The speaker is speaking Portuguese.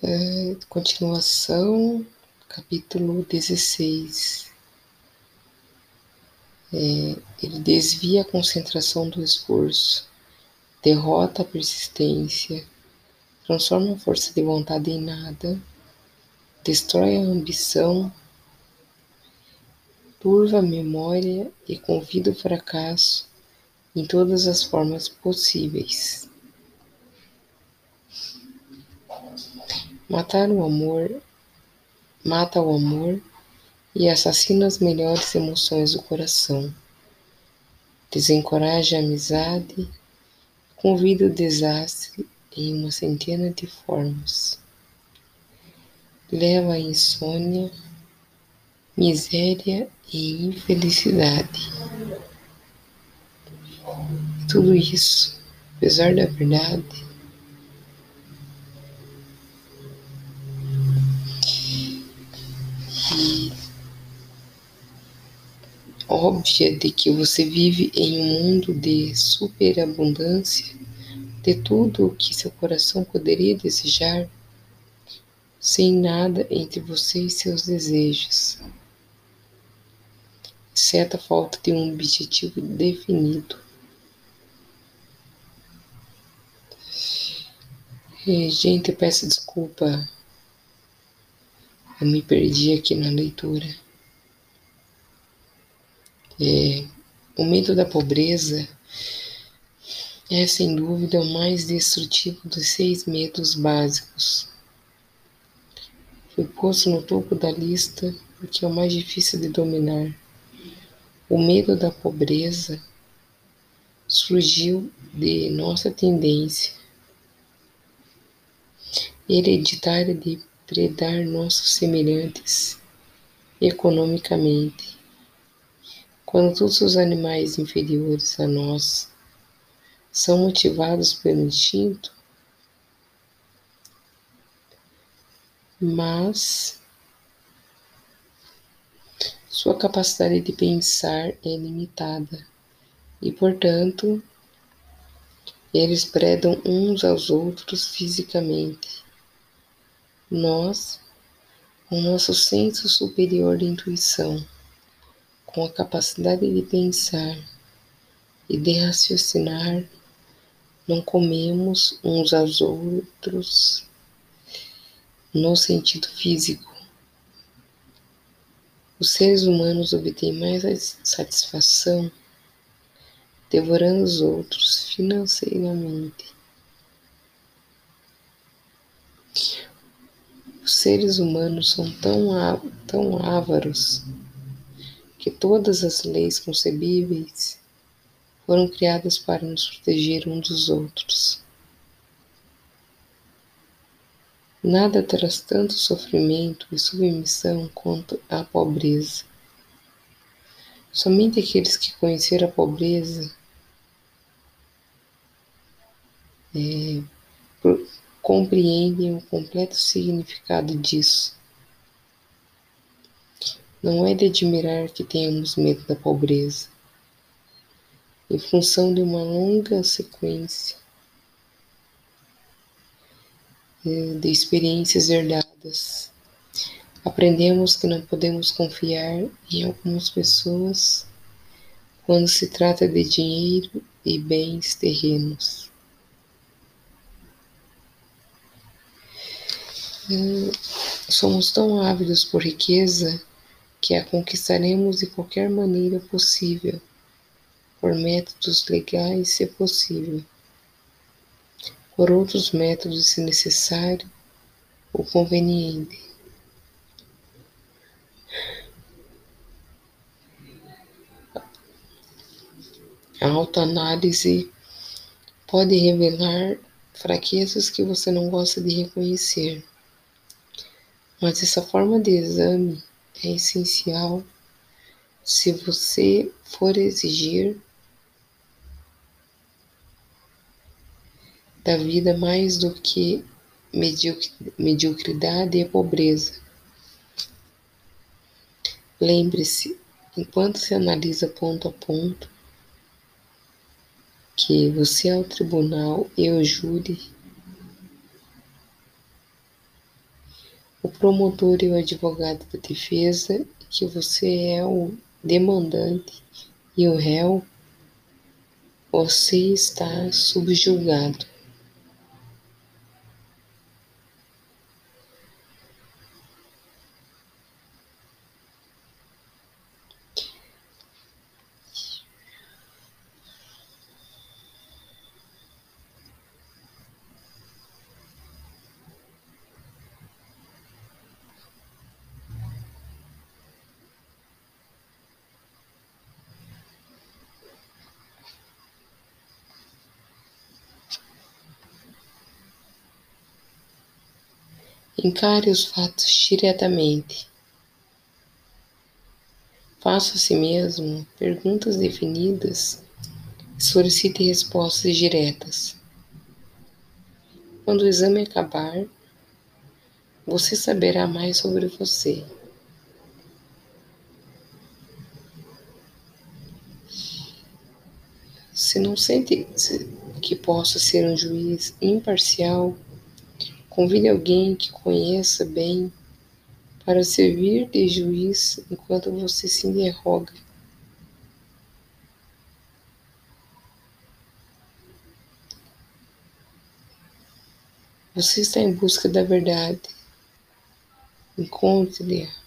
É, continuação, capítulo 16. É, ele desvia a concentração do esforço, derrota a persistência, transforma a força de vontade em nada, destrói a ambição, turva a memória e convida o fracasso em todas as formas possíveis. Matar o amor, mata o amor e assassina as melhores emoções do coração. Desencoraja a amizade, convida o desastre em uma centena de formas. Leva a insônia, miséria e infelicidade. Tudo isso, apesar da verdade, óbvia de que você vive em um mundo de superabundância de tudo o que seu coração poderia desejar, sem nada entre você e seus desejos, exceto a falta de um objetivo definido. E, gente, peço desculpa, eu me perdi aqui na leitura. É, o medo da pobreza é, sem dúvida, o mais destrutivo dos seis medos básicos. Foi posto no topo da lista porque é o mais difícil de dominar. O medo da pobreza surgiu de nossa tendência hereditária de predar nossos semelhantes economicamente quando todos os animais inferiores a nós são motivados pelo instinto, mas sua capacidade de pensar é limitada e, portanto, eles predam uns aos outros fisicamente. Nós, com nosso senso superior de intuição, com a capacidade de pensar e de raciocinar, não comemos uns aos outros no sentido físico. Os seres humanos obtêm mais satisfação devorando os outros financeiramente. Os seres humanos são tão, tão ávaros que todas as leis concebíveis foram criadas para nos proteger uns dos outros. Nada traz tanto sofrimento e submissão quanto a pobreza. Somente aqueles que conheceram a pobreza é, compreendem o completo significado disso. Não é de admirar que tenhamos medo da pobreza, em função de uma longa sequência eh, de experiências herdadas. Aprendemos que não podemos confiar em algumas pessoas quando se trata de dinheiro e bens terrenos. Eh, somos tão ávidos por riqueza que a conquistaremos de qualquer maneira possível, por métodos legais, se possível, por outros métodos, se necessário ou conveniente. A autoanálise pode revelar fraquezas que você não gosta de reconhecer, mas essa forma de exame é essencial se você for exigir da vida mais do que mediocridade e pobreza. Lembre-se, enquanto se analisa ponto a ponto, que você é o tribunal e o júri promotor e o advogado da defesa que você é o demandante e o réu, você está subjugado. Encare os fatos diretamente. Faça a si mesmo perguntas definidas e solicite respostas diretas. Quando o exame acabar, você saberá mais sobre você. Se não sente que possa ser um juiz imparcial, Convide alguém que conheça bem para servir de juiz enquanto você se interroga. Você está em busca da verdade. Encontre-a